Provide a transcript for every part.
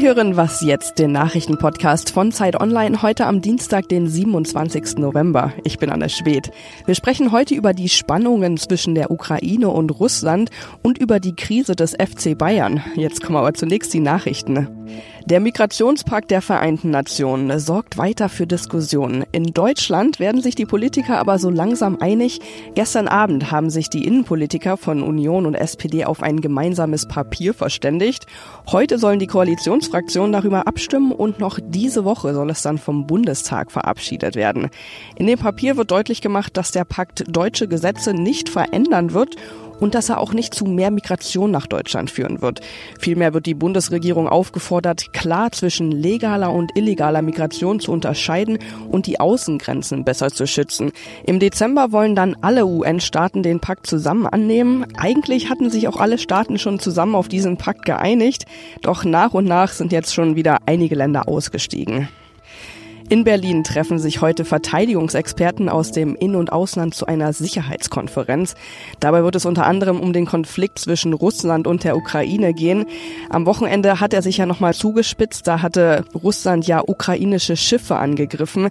Sie hören Was jetzt, den Nachrichtenpodcast von Zeit Online, heute am Dienstag, den 27. November. Ich bin Anne Schwedt. Wir sprechen heute über die Spannungen zwischen der Ukraine und Russland und über die Krise des FC Bayern. Jetzt kommen aber zunächst die Nachrichten. Der Migrationspakt der Vereinten Nationen sorgt weiter für Diskussionen. In Deutschland werden sich die Politiker aber so langsam einig. Gestern Abend haben sich die Innenpolitiker von Union und SPD auf ein gemeinsames Papier verständigt. Heute sollen die Koalitionsfraktionen darüber abstimmen und noch diese Woche soll es dann vom Bundestag verabschiedet werden. In dem Papier wird deutlich gemacht, dass der Pakt deutsche Gesetze nicht verändern wird und dass er auch nicht zu mehr Migration nach Deutschland führen wird. Vielmehr wird die Bundesregierung aufgefordert, klar zwischen legaler und illegaler Migration zu unterscheiden und die Außengrenzen besser zu schützen. Im Dezember wollen dann alle UN-Staaten den Pakt zusammen annehmen. Eigentlich hatten sich auch alle Staaten schon zusammen auf diesen Pakt geeinigt, doch nach und nach sind jetzt schon wieder einige Länder ausgestiegen. In Berlin treffen sich heute Verteidigungsexperten aus dem In- und Ausland zu einer Sicherheitskonferenz. Dabei wird es unter anderem um den Konflikt zwischen Russland und der Ukraine gehen. Am Wochenende hat er sich ja nochmal zugespitzt. Da hatte Russland ja ukrainische Schiffe angegriffen.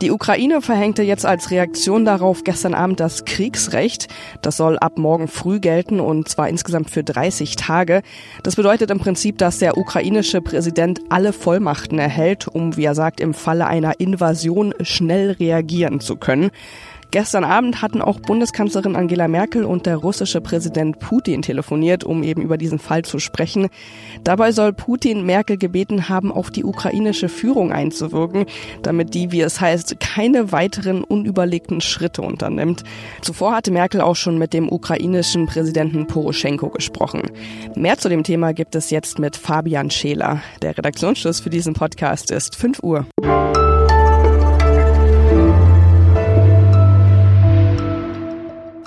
Die Ukraine verhängte jetzt als Reaktion darauf gestern Abend das Kriegsrecht. Das soll ab morgen früh gelten und zwar insgesamt für 30 Tage. Das bedeutet im Prinzip, dass der ukrainische Präsident alle Vollmachten erhält, um, wie er sagt, im Falle einer Invasion schnell reagieren zu können. Gestern Abend hatten auch Bundeskanzlerin Angela Merkel und der russische Präsident Putin telefoniert, um eben über diesen Fall zu sprechen. Dabei soll Putin Merkel gebeten haben, auf die ukrainische Führung einzuwirken, damit die, wie es heißt, keine weiteren unüberlegten Schritte unternimmt. Zuvor hatte Merkel auch schon mit dem ukrainischen Präsidenten Poroschenko gesprochen. Mehr zu dem Thema gibt es jetzt mit Fabian Scheler. Der Redaktionsschluss für diesen Podcast ist 5 Uhr.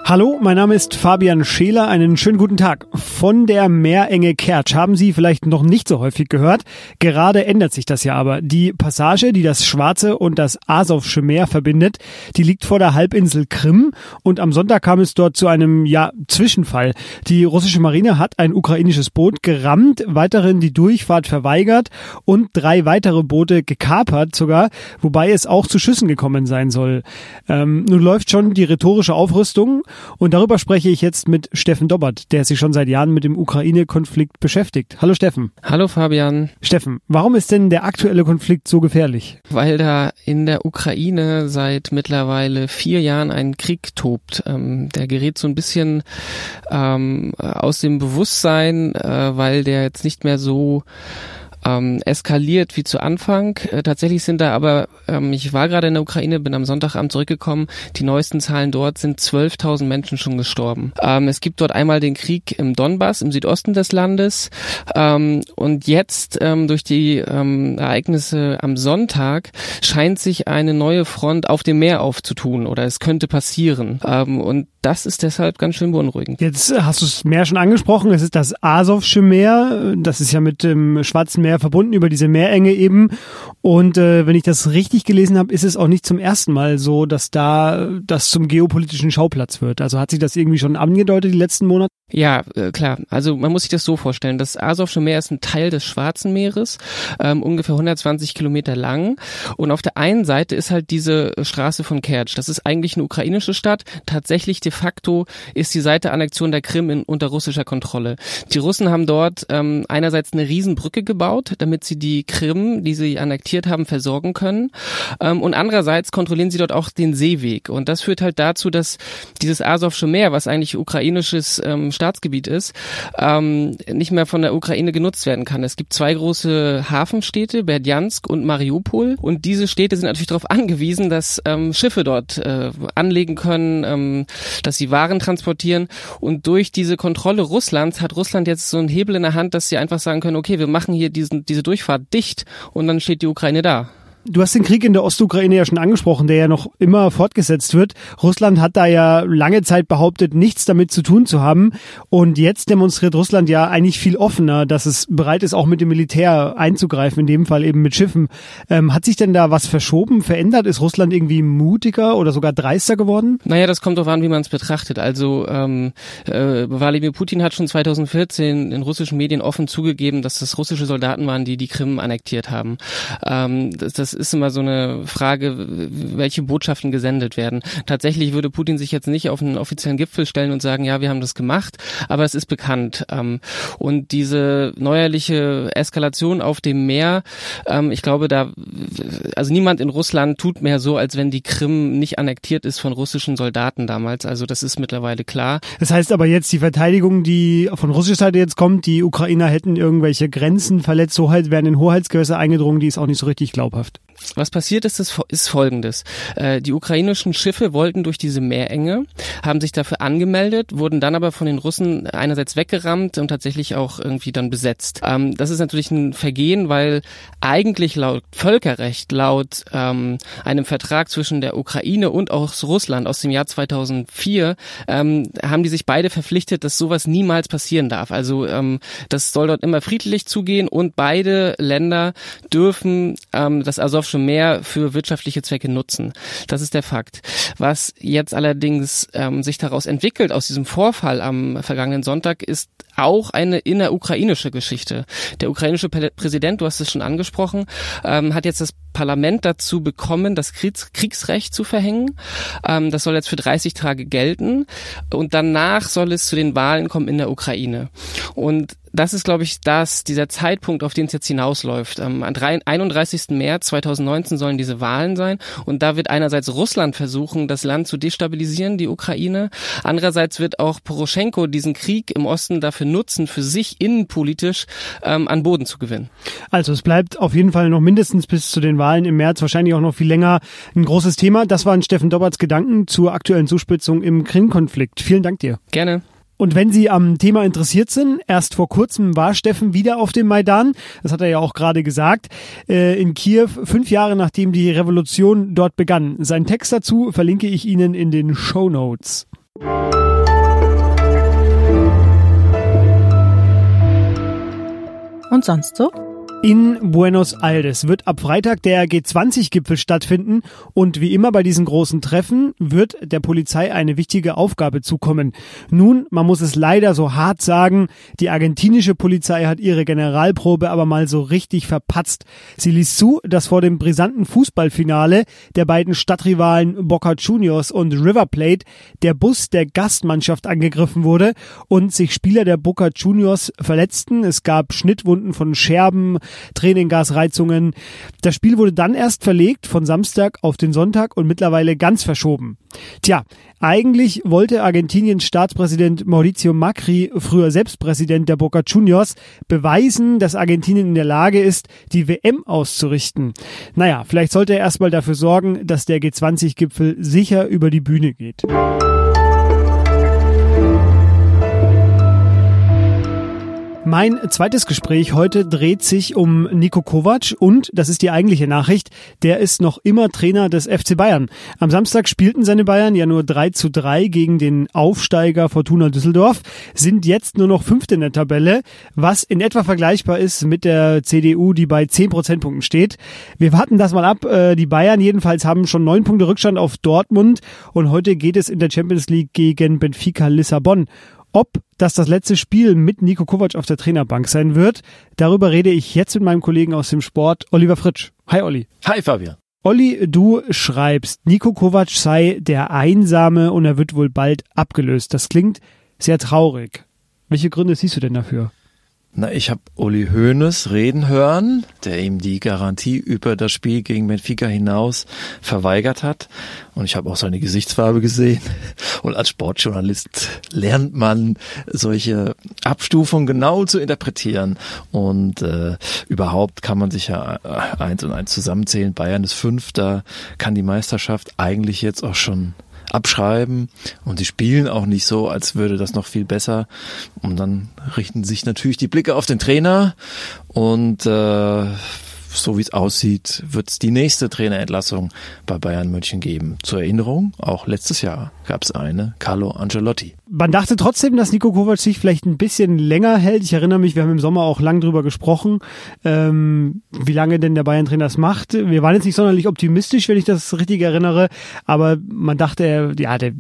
Hallo, mein Name ist Fabian Scheler. Einen schönen guten Tag. Von der Meerenge Kertsch haben Sie vielleicht noch nicht so häufig gehört. Gerade ändert sich das ja aber. Die Passage, die das Schwarze und das Asowsche Meer verbindet, die liegt vor der Halbinsel Krim und am Sonntag kam es dort zu einem, ja, Zwischenfall. Die russische Marine hat ein ukrainisches Boot gerammt, weiterhin die Durchfahrt verweigert und drei weitere Boote gekapert sogar, wobei es auch zu Schüssen gekommen sein soll. Ähm, nun läuft schon die rhetorische Aufrüstung und darüber spreche ich jetzt mit Steffen Dobbert, der sich schon seit Jahren mit dem Ukraine-Konflikt beschäftigt. Hallo Steffen. Hallo Fabian. Steffen, warum ist denn der aktuelle Konflikt so gefährlich? Weil da in der Ukraine seit mittlerweile vier Jahren ein Krieg tobt. Ähm, der gerät so ein bisschen ähm, aus dem Bewusstsein, äh, weil der jetzt nicht mehr so ähm, eskaliert wie zu Anfang. Äh, tatsächlich sind da aber, ähm, ich war gerade in der Ukraine, bin am Sonntagabend zurückgekommen, die neuesten Zahlen dort sind 12.000 Menschen schon gestorben. Ähm, es gibt dort einmal den Krieg im Donbass, im Südosten des Landes ähm, und jetzt ähm, durch die ähm, Ereignisse am Sonntag scheint sich eine neue Front auf dem Meer aufzutun oder es könnte passieren ähm, und das ist deshalb ganz schön beunruhigend. Jetzt hast du das Meer schon angesprochen, es ist das Asowsche Meer, das ist ja mit dem Schwarzen Meer verbunden über diese Meerenge eben. Und äh, wenn ich das richtig gelesen habe, ist es auch nicht zum ersten Mal so, dass da das zum geopolitischen Schauplatz wird. Also hat sich das irgendwie schon angedeutet die letzten Monate? Ja, äh, klar. Also man muss sich das so vorstellen. Das Asowsche Meer ist ein Teil des Schwarzen Meeres, ähm, ungefähr 120 Kilometer lang. Und auf der einen Seite ist halt diese Straße von Kertsch. Das ist eigentlich eine ukrainische Stadt. Tatsächlich de facto ist die Seite Annexion der Krim in, unter russischer Kontrolle. Die Russen haben dort ähm, einerseits eine Riesenbrücke gebaut, damit sie die Krim, die sie annektiert haben, versorgen können. Ähm, und andererseits kontrollieren sie dort auch den Seeweg. Und das führt halt dazu, dass dieses Asowsche Meer, was eigentlich ukrainisches ähm, Staatsgebiet ist, ähm, nicht mehr von der Ukraine genutzt werden kann. Es gibt zwei große Hafenstädte, Berdjansk und Mariupol. Und diese Städte sind natürlich darauf angewiesen, dass ähm, Schiffe dort äh, anlegen können, ähm, dass sie Waren transportieren. Und durch diese Kontrolle Russlands hat Russland jetzt so einen Hebel in der Hand, dass sie einfach sagen können, okay, wir machen hier diesen, diese Durchfahrt dicht und dann steht die Ukraine da. Du hast den Krieg in der Ostukraine ja schon angesprochen, der ja noch immer fortgesetzt wird. Russland hat da ja lange Zeit behauptet, nichts damit zu tun zu haben. Und jetzt demonstriert Russland ja eigentlich viel offener, dass es bereit ist, auch mit dem Militär einzugreifen, in dem Fall eben mit Schiffen. Ähm, hat sich denn da was verschoben, verändert? Ist Russland irgendwie mutiger oder sogar dreister geworden? Naja, das kommt darauf an, wie man es betrachtet. Also ähm, äh, Wladimir Putin hat schon 2014 in russischen Medien offen zugegeben, dass das russische Soldaten waren, die die Krim annektiert haben. Ähm, das, das ist immer so eine Frage, welche Botschaften gesendet werden. Tatsächlich würde Putin sich jetzt nicht auf einen offiziellen Gipfel stellen und sagen, ja, wir haben das gemacht, aber es ist bekannt. Ähm, und diese neuerliche Eskalation auf dem Meer, ähm, ich glaube, da, also niemand in Russland tut mehr so, als wenn die Krim nicht annektiert ist von russischen Soldaten damals. Also das ist mittlerweile klar. Das heißt aber jetzt die Verteidigung, die von russischer Seite jetzt kommt, die Ukrainer hätten irgendwelche Grenzen verletzt, so halt wären in Hoheitsgewässer eingedrungen, die ist auch nicht so richtig glaubhaft. Was passiert ist, ist folgendes. Äh, die ukrainischen Schiffe wollten durch diese Meerenge, haben sich dafür angemeldet, wurden dann aber von den Russen einerseits weggerammt und tatsächlich auch irgendwie dann besetzt. Ähm, das ist natürlich ein Vergehen, weil eigentlich laut Völkerrecht, laut ähm, einem Vertrag zwischen der Ukraine und auch Russland aus dem Jahr 2004, ähm, haben die sich beide verpflichtet, dass sowas niemals passieren darf. Also das soll dort immer friedlich zugehen und beide Länder dürfen das Azov Asowsche Meer für wirtschaftliche Zwecke nutzen. Das ist der Fakt. Was jetzt allerdings ähm, sich daraus entwickelt aus diesem Vorfall am vergangenen Sonntag ist auch eine innerukrainische Geschichte. Der ukrainische Präsident, du hast es schon angesprochen, ähm, hat jetzt das Parlament dazu bekommen, das Kriegs Kriegsrecht zu verhängen. Ähm, das soll jetzt für 30 Tage gelten und danach soll es zu den Wahlen kommen in der Ukraine. Und das ist, glaube ich, das, dieser Zeitpunkt, auf den es jetzt hinausläuft. Am 31. März 2019 sollen diese Wahlen sein und da wird einerseits Russland versuchen, das Land zu destabilisieren, die Ukraine. Andererseits wird auch Poroschenko diesen Krieg im Osten dafür nutzen, für sich innenpolitisch ähm, an Boden zu gewinnen. Also es bleibt auf jeden Fall noch mindestens bis zu den Wahlen im März, wahrscheinlich auch noch viel länger, ein großes Thema. Das waren Steffen Dobberts Gedanken zur aktuellen Zuspitzung im Krim-Konflikt. Vielen Dank dir. Gerne. Und wenn Sie am Thema interessiert sind, erst vor kurzem war Steffen wieder auf dem Maidan. Das hat er ja auch gerade gesagt. Äh, in Kiew, fünf Jahre nachdem die Revolution dort begann. Sein Text dazu verlinke ich Ihnen in den Show Notes. Und sonst so? In Buenos Aires wird ab Freitag der G20-Gipfel stattfinden und wie immer bei diesen großen Treffen wird der Polizei eine wichtige Aufgabe zukommen. Nun, man muss es leider so hart sagen, die argentinische Polizei hat ihre Generalprobe aber mal so richtig verpatzt. Sie ließ zu, dass vor dem brisanten Fußballfinale der beiden Stadtrivalen Boca Juniors und River Plate der Bus der Gastmannschaft angegriffen wurde und sich Spieler der Boca Juniors verletzten. Es gab Schnittwunden von Scherben, Tränengasreizungen. Das Spiel wurde dann erst verlegt von Samstag auf den Sonntag und mittlerweile ganz verschoben. Tja, eigentlich wollte Argentiniens Staatspräsident Mauricio Macri, früher selbst Präsident der Boca Juniors, beweisen, dass Argentinien in der Lage ist, die WM auszurichten. Naja, vielleicht sollte er erstmal dafür sorgen, dass der G20-Gipfel sicher über die Bühne geht. Mein zweites Gespräch heute dreht sich um Nico Kovac und, das ist die eigentliche Nachricht, der ist noch immer Trainer des FC Bayern. Am Samstag spielten seine Bayern ja nur 3 zu 3 gegen den Aufsteiger Fortuna Düsseldorf, sind jetzt nur noch Fünfte in der Tabelle, was in etwa vergleichbar ist mit der CDU, die bei 10 Prozentpunkten steht. Wir warten das mal ab. Äh, die Bayern jedenfalls haben schon neun Punkte Rückstand auf Dortmund und heute geht es in der Champions League gegen Benfica Lissabon. Ob das das letzte Spiel mit Nico Kovac auf der Trainerbank sein wird, darüber rede ich jetzt mit meinem Kollegen aus dem Sport, Oliver Fritsch. Hi Olli. Hi Fabian. Olli, du schreibst, Nico Kovac sei der Einsame und er wird wohl bald abgelöst. Das klingt sehr traurig. Welche Gründe siehst du denn dafür? Na, ich habe Uli Hoeneß reden hören, der ihm die Garantie über das Spiel gegen Benfica hinaus verweigert hat. Und ich habe auch seine Gesichtsfarbe gesehen. Und als Sportjournalist lernt man solche Abstufungen genau zu interpretieren. Und äh, überhaupt kann man sich ja äh, eins und eins zusammenzählen. Bayern ist Fünfter, kann die Meisterschaft eigentlich jetzt auch schon abschreiben und sie spielen auch nicht so, als würde das noch viel besser. Und dann richten sich natürlich die Blicke auf den Trainer und äh, so wie es aussieht, wird es die nächste Trainerentlassung bei Bayern München geben. Zur Erinnerung, auch letztes Jahr gab es eine, Carlo Ancelotti. Man dachte trotzdem, dass Nico Kovac sich vielleicht ein bisschen länger hält. Ich erinnere mich, wir haben im Sommer auch lang drüber gesprochen, ähm, wie lange denn der Bayern-Trainer das macht. Wir waren jetzt nicht sonderlich optimistisch, wenn ich das richtig erinnere, aber man dachte, ja, der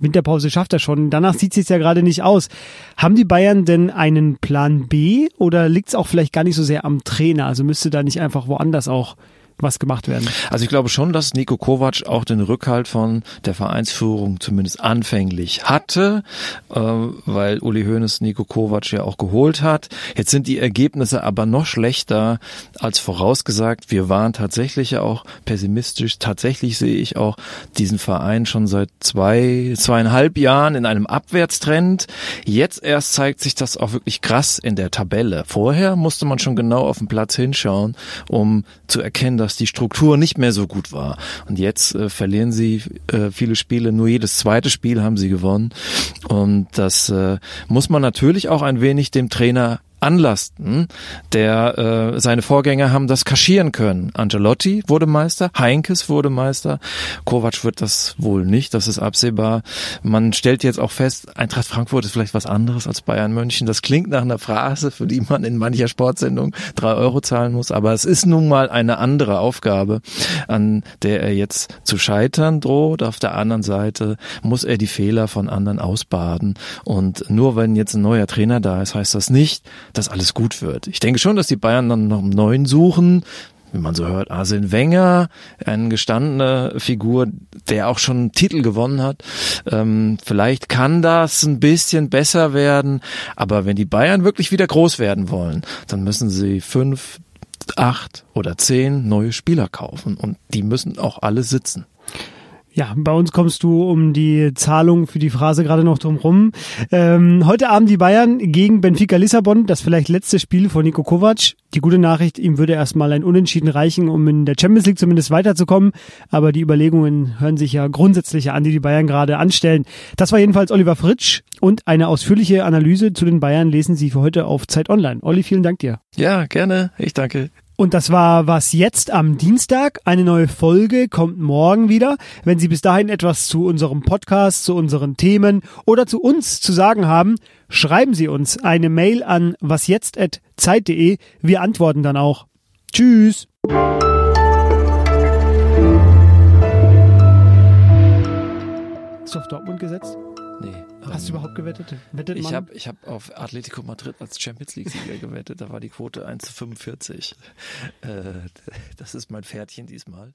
Winterpause schafft er schon. Danach sieht es jetzt ja gerade nicht aus. Haben die Bayern denn einen Plan B oder liegt es auch vielleicht gar nicht so sehr am Trainer? Also müsste da nicht einfach woanders auch was gemacht werden. Also ich glaube schon, dass Nico Kovac auch den Rückhalt von der Vereinsführung zumindest anfänglich hatte, äh, weil Uli Hoeneß Nico Kovac ja auch geholt hat. Jetzt sind die Ergebnisse aber noch schlechter als vorausgesagt. Wir waren tatsächlich ja auch pessimistisch. Tatsächlich sehe ich auch diesen Verein schon seit zwei, zweieinhalb Jahren in einem Abwärtstrend. Jetzt erst zeigt sich das auch wirklich krass in der Tabelle. Vorher musste man schon genau auf den Platz hinschauen, um zu erkennen, dass dass die Struktur nicht mehr so gut war. Und jetzt äh, verlieren sie äh, viele Spiele, nur jedes zweite Spiel haben sie gewonnen. Und das äh, muss man natürlich auch ein wenig dem Trainer anlasten. Der äh, seine Vorgänger haben das kaschieren können. Angelotti wurde Meister, Heinkes wurde Meister, Kovac wird das wohl nicht, das ist absehbar. Man stellt jetzt auch fest, Eintracht Frankfurt ist vielleicht was anderes als Bayern München. Das klingt nach einer Phrase, für die man in mancher Sportsendung drei Euro zahlen muss, aber es ist nun mal eine andere Aufgabe, an der er jetzt zu scheitern droht. Auf der anderen Seite muss er die Fehler von anderen ausbaden und nur wenn jetzt ein neuer Trainer da ist, heißt das nicht, dass alles gut wird. Ich denke schon, dass die Bayern dann noch einen neuen suchen wie man so hört, Arsene Wenger, eine gestandene Figur, der auch schon einen Titel gewonnen hat. Ähm, vielleicht kann das ein bisschen besser werden, aber wenn die Bayern wirklich wieder groß werden wollen, dann müssen sie fünf, acht oder zehn neue Spieler kaufen und die müssen auch alle sitzen. Ja, bei uns kommst du um die Zahlung für die Phrase gerade noch drum rum. Ähm, heute Abend die Bayern gegen Benfica Lissabon, das vielleicht letzte Spiel von Nico Kovac. Die gute Nachricht, ihm würde erstmal ein Unentschieden reichen, um in der Champions League zumindest weiterzukommen. Aber die Überlegungen hören sich ja grundsätzlich an, die die Bayern gerade anstellen. Das war jedenfalls Oliver Fritsch und eine ausführliche Analyse zu den Bayern lesen Sie für heute auf Zeit Online. Olli, vielen Dank dir. Ja, gerne. Ich danke. Und das war was jetzt am Dienstag. Eine neue Folge kommt morgen wieder. Wenn Sie bis dahin etwas zu unserem Podcast, zu unseren Themen oder zu uns zu sagen haben, schreiben Sie uns eine Mail an wasjetzt@zeit.de. Wir antworten dann auch. Tschüss. Du auf Dortmund gesetzt? Hast du überhaupt gewettet? Wettet ich habe ich hab auf Atletico Madrid als Champions League-Sieger gewettet. Da war die Quote 1 zu 45. Äh, das ist mein Pferdchen diesmal.